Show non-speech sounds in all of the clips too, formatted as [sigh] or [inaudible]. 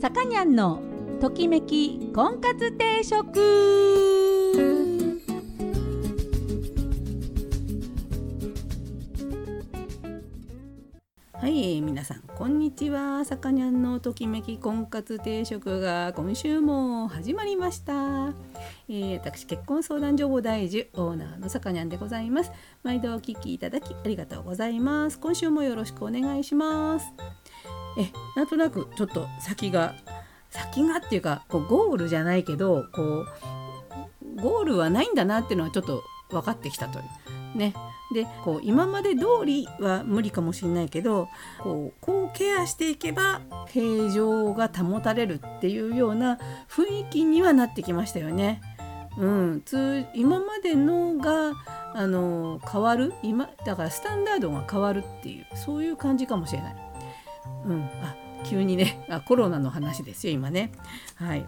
さかにゃんのときめき婚活定食。はい皆さんこんにちは。さかにゃんのときめき婚活定食が今週も始まりました、えー、私結婚相談所母大樹オーナーのさかにゃんでございます。毎度お聞きいただきありがとうございます。今週もよろしくお願いします。えなんとなくちょっと先が先がっていうかこうゴールじゃないけどこうゴールはないんだなっていうのはちょっと分かってきたというねでこう今まで通りは無理かもしれないけどこうこうケアしていけば平常が保たれるっていうような雰囲気にはなってきましたよね。うん、通今までのがあの変わる？今だからスタンダードが変わるっていうそういう感じかもしれない。うん、あ急にねあコロナの話ですよ今ね。はい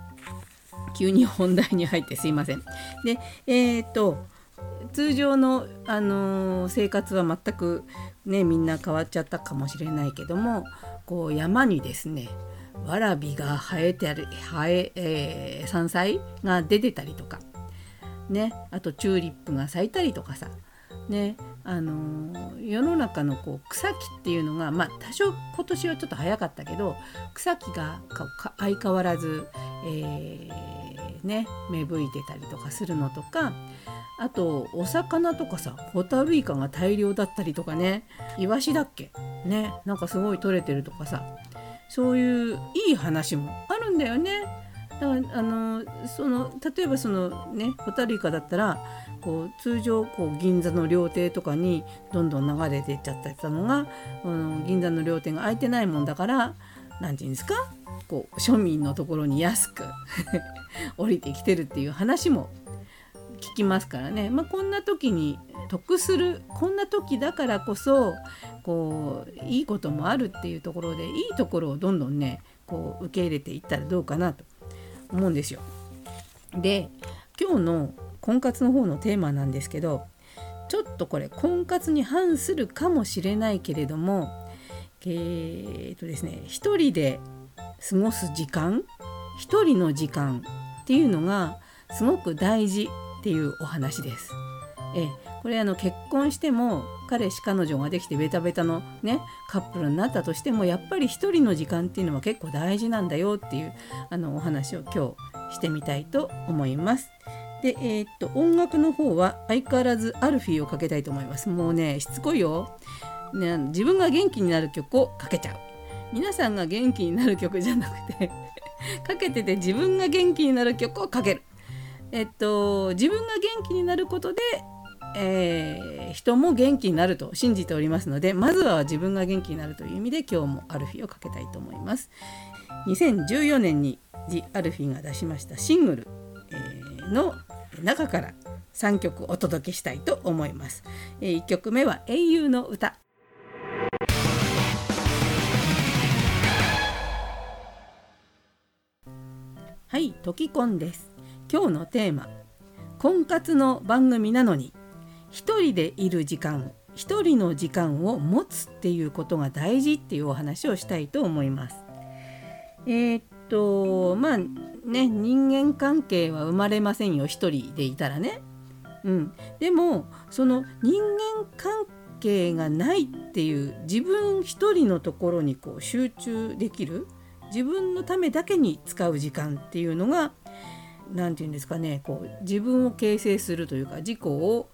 急に本題に入ってすいません。でえー、っと通常の、あのー、生活は全くねみんな変わっちゃったかもしれないけどもこう山にですねわらびが生えてある生ええー、山菜が出てたりとかねあとチューリップが咲いたりとかさねあの世の中のこう草木っていうのがまあ多少今年はちょっと早かったけど草木が相変わらず、えー、ね芽吹いてたりとかするのとかあとお魚とかさホタルイカが大量だったりとかねイワシだっけ？ねなんかすごい取れてるとかさそういういい話もあるんだよね。だからあのその例えばそのねホタルイカだったらこう通常こう銀座の料亭とかにどんどん流れていっちゃってたのが、うん、銀座の料亭が空いてないもんだから何て言うんですか？こう庶民のところに安く [laughs] 降りてきてるっていう話も聞きますからね、まあ、こんな時に得するこんな時だからこそこういいこともあるっていうところでいいところをどんどんねこう受け入れていったらどうかなと。思うんですよ。で今日の婚活の方のテーマなんですけどちょっとこれ婚活に反するかもしれないけれどもえー、っとですね一人で過ごす時間一人の時間っていうのがすごく大事っていうお話です。えこれあの結婚しても彼氏彼女ができてベタベタのねカップルになったとしてもやっぱり一人の時間っていうのは結構大事なんだよっていうあのお話を今日してみたいと思います。で、えー、っと音楽の方は相変わらずアルフィーをかけたいと思います。もうねしつこいよ。ね、自分が元気になる曲をかけちゃう。皆さんが元気になる曲じゃなくて [laughs] かけてて自分が元気になる曲をかける。えっと、自分が元気になることで、えー、人も元気になると信じておりますのでまずは自分が元気になるという意味で今日もアルフィーをかけたいと思います。2014年にジ・アルフィーが出しましたシングル、えー、の中から3曲お届けしたいと思います。えー、1曲目は英雄の歌はい、トキコンです。今日のテーマ婚活の番組なのに一人でいる時間一人の時間を持つっていうことが大事っていうお話をしたいと思います。えー、っとまあね人間関係は生まれませんよ一人でいたらね。うん、でもその人間関係がないっていう自分一人のところにこう集中できる自分のためだけに使う時間っていうのが何て言うんですかねこう自分を形成するというか自己を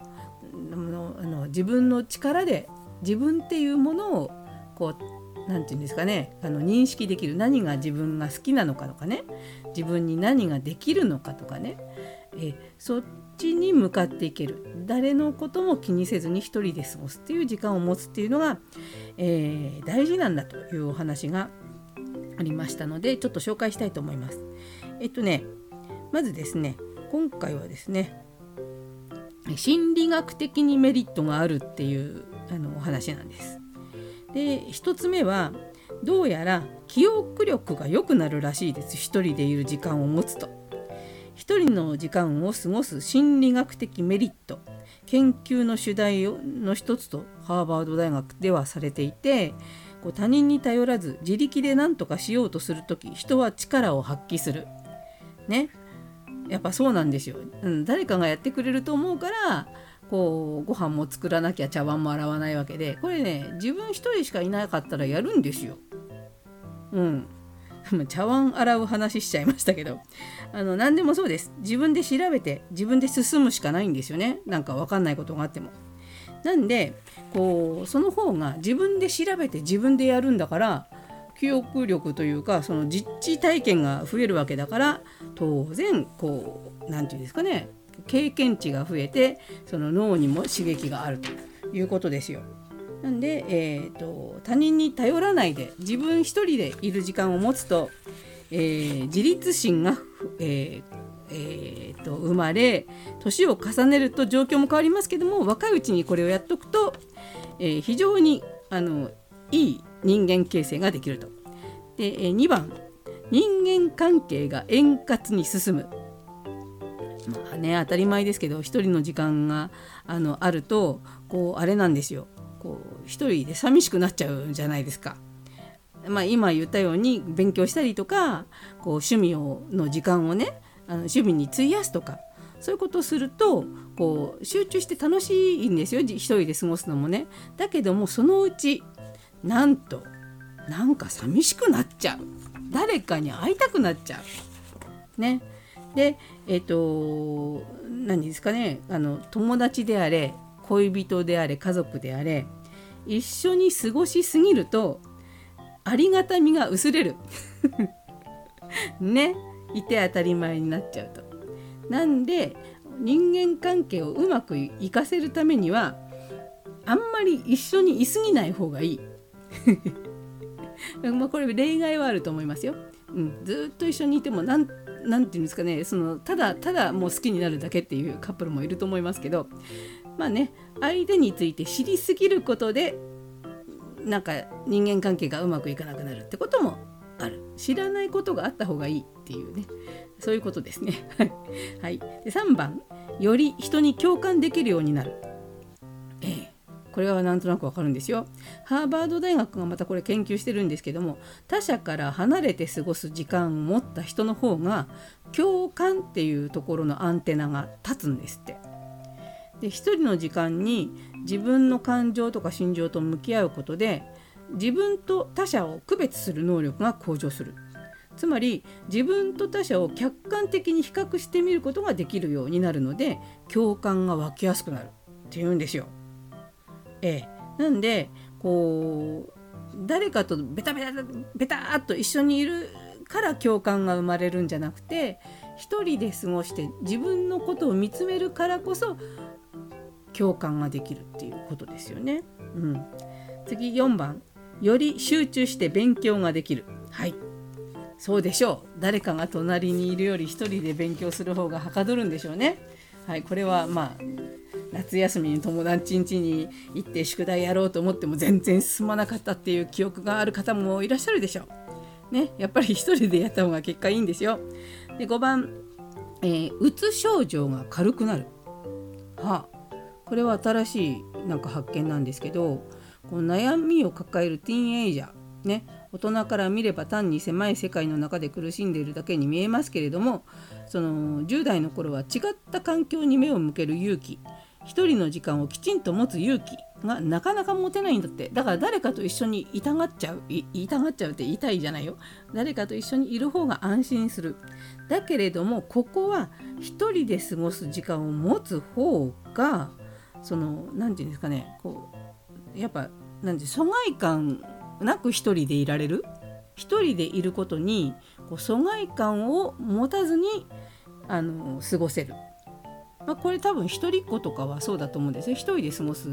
のあの自分の力で自分っていうものをこう何て言うんですかねあの認識できる何が自分が好きなのかとかね自分に何ができるのかとかねえそっちに向かっていける誰のことも気にせずに一人で過ごすっていう時間を持つっていうのが、えー、大事なんだというお話がありましたのでちょっと紹介したいと思います。えっとねまずですね今回はですね心理学的にメリットがあるっていうあのお話なんです。で1つ目はどうやら記憶力が良くなるらしいです一人でいる時間を持つと。一人の時間を過ごす心理学的メリット研究の主題の一つとハーバード大学ではされていてこう他人に頼らず自力で何とかしようとする時人は力を発揮する。ねやっぱそうなんですよ、うん、誰かがやってくれると思うからこうご飯も作らなきゃ茶碗も洗わないわけでこれね自分一人しかいなかったらやるんですよ。うん茶碗洗う話しちゃいましたけどあの何でもそうです自分で調べて自分で進むしかないんですよねなんか分かんないことがあっても。なんでこうその方が自分で調べて自分でやるんだから記憶力というかその実地体験が増えるわけだから当然こう何て言うんですかね経験値が増えてその脳にも刺激があるということですよ。なんで、えーと、他人に頼らないで自分一人でいる時間を持つと、えー、自立心が、えーえーと、生まれ年を重ねると状況も変わりますけども若いうちにこれをやっとくと、えー、非常にあのいい人間形成ができると。で、2番人間関係が円滑に進む。まあね当たり前ですけど一人の時間があのあるとこうあれなんですよこう一人で寂しくなっちゃうじゃないですか。まあ、今言ったように勉強したりとかこう趣味をの時間をねあの趣味に費やすとかそういうことをするとこう集中して楽しいんですよ一人で過ごすのもね。だけどもそのうちなんとなんか寂しくなっちゃう誰かに会いたくなっちゃう。ね。でえっ、ー、と何ですかねあの友達であれ恋人であれ家族であれ一緒に過ごしすぎるとありがたみが薄れる [laughs] ねいて当たり前になっちゃうと。なんで人間関係をうまくいかせるためにはあんまり一緒にいすぎない方がいい。[laughs] まあこれ例外はあると思いますよ。うん、ずっと一緒にいてもなんなんていうんですかね。そのただただもう好きになるだけっていうカップルもいると思いますけど。まあね相手について知りすぎることでなんか人間関係がうまくいかなくなるってこともある。知らないことがあった方がいいっていうね。そういうことですね。[laughs] はい、で3番。より人に共感できるようになる。これはなんとなくわかるんですよ。ハーバード大学がまたこれ研究してるんですけども他者から離れて過ごす時間を持った人の方が共感っていうところのアンテナが立つんですって。で一人の時間に自分の感情とか心情と向き合うことで自分と他者を区別する能力が向上するつまり自分と他者を客観的に比較してみることができるようになるので共感が湧きやすくなるっていうんですよ。ええ、なんでこう誰かとベタベタベタっと一緒にいるから共感が生まれるんじゃなくて一人で過ごして自分のことを見つめるからこそ共感ができるっていうことですよね。うん、次4番より集中して勉強ができる。はいそうでしょう誰かが隣にいるより一人で勉強する方がはかどるんでしょうね。はい、これはまあ夏休みに友達ん家に行って宿題やろうと思っても全然進まなかったっていう記憶がある方もいらっしゃるでしょう。ね、やっぱり一人でやった方が結果いいんですよ。で5番、えー、うつ症状が軽くなる。はあ、これは新しいなんか発見なんですけどこの悩みを抱えるティーンエイジャーね大人から見れば単に狭い世界の中で苦しんでいるだけに見えますけれどもその10代の頃は違った環境に目を向ける勇気。一人の時間をきちんと持つ勇気がなかなか持てないんだって。だから誰かと一緒にいたがっちゃう。いいたがっちゃうって言いじゃないよ。誰かと一緒にいる方が安心する。だけれどもここは一人で過ごす時間を持つ方がその何て言うんですかね。こうやっぱ何て疎外感なく一人でいられる。一人でいることにこう疎外感を持たずにあの過ごせる。まあ、これ多分一人っ子とかはそうだと思うんですよ一人で過ごす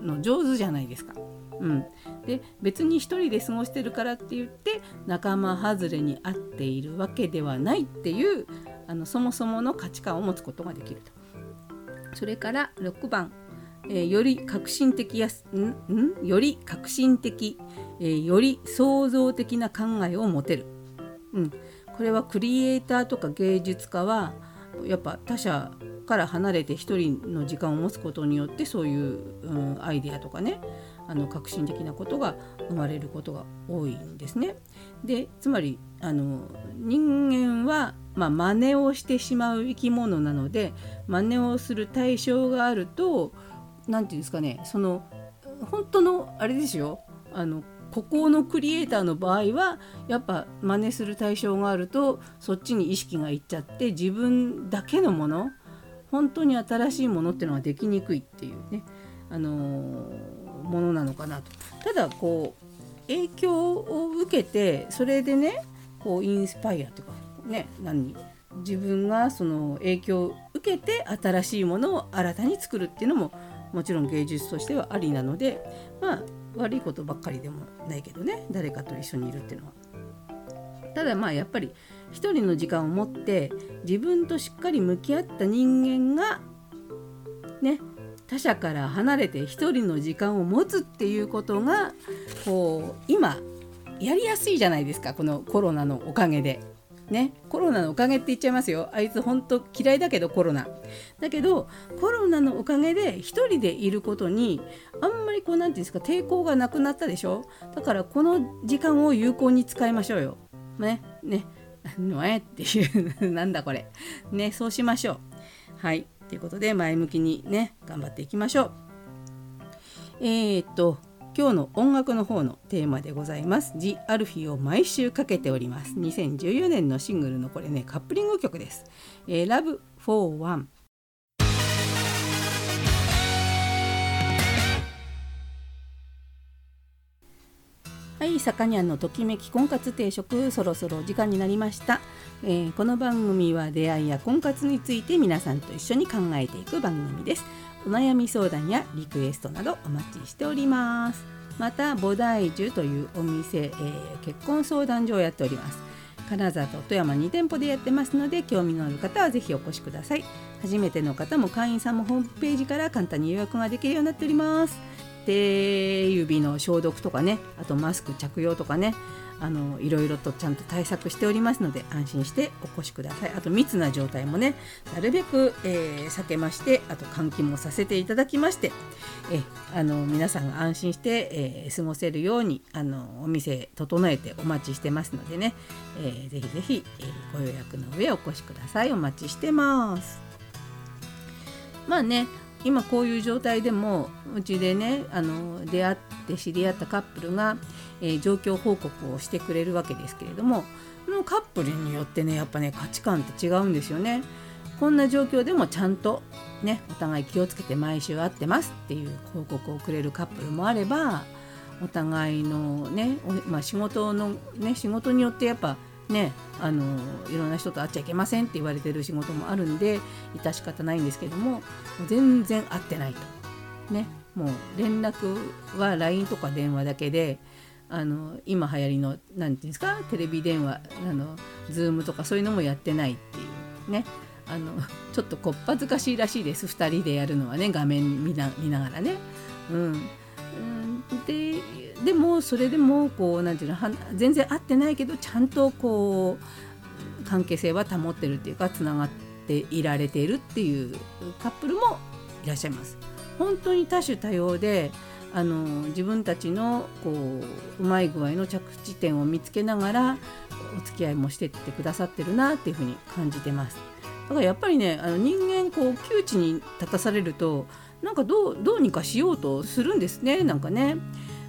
の上手じゃないですか。うん、で別に一人で過ごしてるからって言って仲間外れに合っているわけではないっていうあのそもそもの価値観を持つことができると。それから6番、えー、より革新的やすん？ん？より革新的、えー、より創造的な考えを持てる、うん、これはクリエイターとか芸術家はやっぱ他者から離れて一人の時間を持つことによってそういう、うん、アイデアとかねあの革新的なことが生まれることが多いんですね。でつまりあの人間は、まあ、真似をしてしまう生き物なので真似をする対象があると何て言うんですかねその本当のあれですよ。あの孤高のクリエイターの場合はやっぱ真似する対象があるとそっちに意識がいっちゃって自分だけのもの本当に新しいものっていうのはできにくいっていうね、あのー、ものなのかなと。ただこう影響を受けてそれでねこうインスパイアとかね何自分がその影響を受けて新しいものを新たに作るっていうのももちろん芸術としてはありなのでまあ悪いことばっかりでもないけどね誰かと一緒にいるっていうのは。ただまあやっぱり一人の時間を持って自分としっかり向き合った人間がね他者から離れて一人の時間を持つっていうことがこう今やりやすいじゃないですかこのコロナのおかげで。ね、コロナのおかげって言っちゃいますよ。あいつほんと嫌いだけどコロナ。だけどコロナのおかげで一人でいることにあんまりこう何て言うんですか抵抗がなくなったでしょ？だからこの時間を有効に使いましょうよ。ねね。[laughs] のえっていう [laughs] なんだこれ。ねそうしましょう。はい。ということで前向きにね頑張っていきましょう。えー、っと今日の音楽の方のテーマでございます。ジ・アルフィを毎週かけております。2014年のシングルのこれね、カップリング曲です。えー、Love for One。はい、さかにゃんのときめき婚活定食そろそろお時間になりました、えー、この番組は出会いや婚活について皆さんと一緒に考えていく番組ですお悩み相談やリクエストなどお待ちしております。また菩提樹というお店、えー、結婚相談所をやっております。金沢と富山2店舗でやってますので興味のある方はぜひお越しください。初めての方も会員さんもホームページから簡単に予約ができるようになっております。手指の消毒とかねあとマスク着用とかねあのいろいろとちゃんと対策しておりますので安心してお越しください。あと密な状態もねなるべく、えー、避けましてあと換気もさせていただきましてえあの皆さんが安心して、えー、過ごせるようにあのお店整えてお待ちしてますのでね、えー、ぜひぜひ、えー、ご予約の上お越しください。お待ちしてます。まあね今こういう状態でもうちでねあの出会って知り合ったカップルが、えー、状況報告をしてくれるわけですけれどもこのカップルによってねやっぱね価値観って違うんですよね。こんな状況でもちゃんとねお互い気をつけて毎週会ってますっていう報告をくれるカップルもあればお互いのね、まあ、仕事のね仕事によってやっぱねあのいろんな人と会っちゃいけませんって言われてる仕事もあるんで致し方ないんですけども全然会ってないと。ねもう連絡は LINE とか電話だけであの今流行りの何て言うんですかテレビ電話あの Zoom とかそういうのもやってないっていう。ねあのちょっとこっぱずかしいらしいです2人でやるのはね画面見ながらね。うん。うん、ででもそれでもこうなんていうの全然合ってないけどちゃんとこう関係性は保ってるっていうかつながっていられているっていうカップルもいらっしゃいます。本当に多種多様であの自分たちのこううまい具合の着地点を見つけながらお付き合いもしてってくださってるなっていうふうに感じてます。だからやっぱりねあの人間こう窮地に立たされるとなんかどうどうにかしようとするんですねなんかね。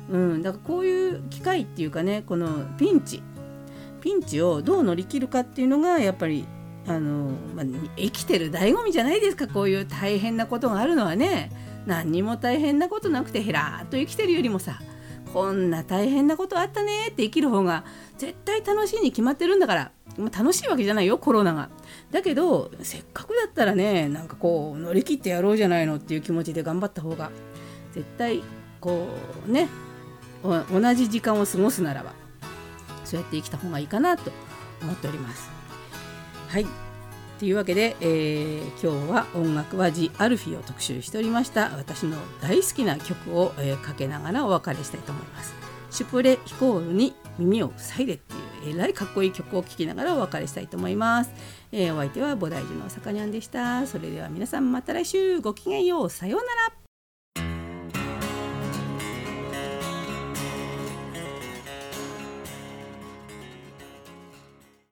うん、だからこういう機会っていうかねこのピンチピンチをどう乗り切るかっていうのがやっぱりあの、まあ、生きてる醍醐味じゃないですかこういう大変なことがあるのはね何にも大変なことなくてへらっと生きてるよりもさこんな大変なことあったねって生きる方が絶対楽しいに決まってるんだから楽しいわけじゃないよコロナが。だけどせっかくだったらねなんかこう乗り切ってやろうじゃないのっていう気持ちで頑張った方が絶対こうね同じ時間を過ごすならばそうやって生きた方がいいかなと思っております。はいというわけで、えー、今日は音楽はジ・アルフィを特集しておりました私の大好きな曲を、えー、かけながらお別れしたいと思います。シュプレヒコールに耳を塞いでっていうえらいかっこいい曲を聴きながらお別れしたいと思います。えー、お相手は菩提寺のさかにゃんでした。それでは皆さんまた来週ごきげんよう。さようなら。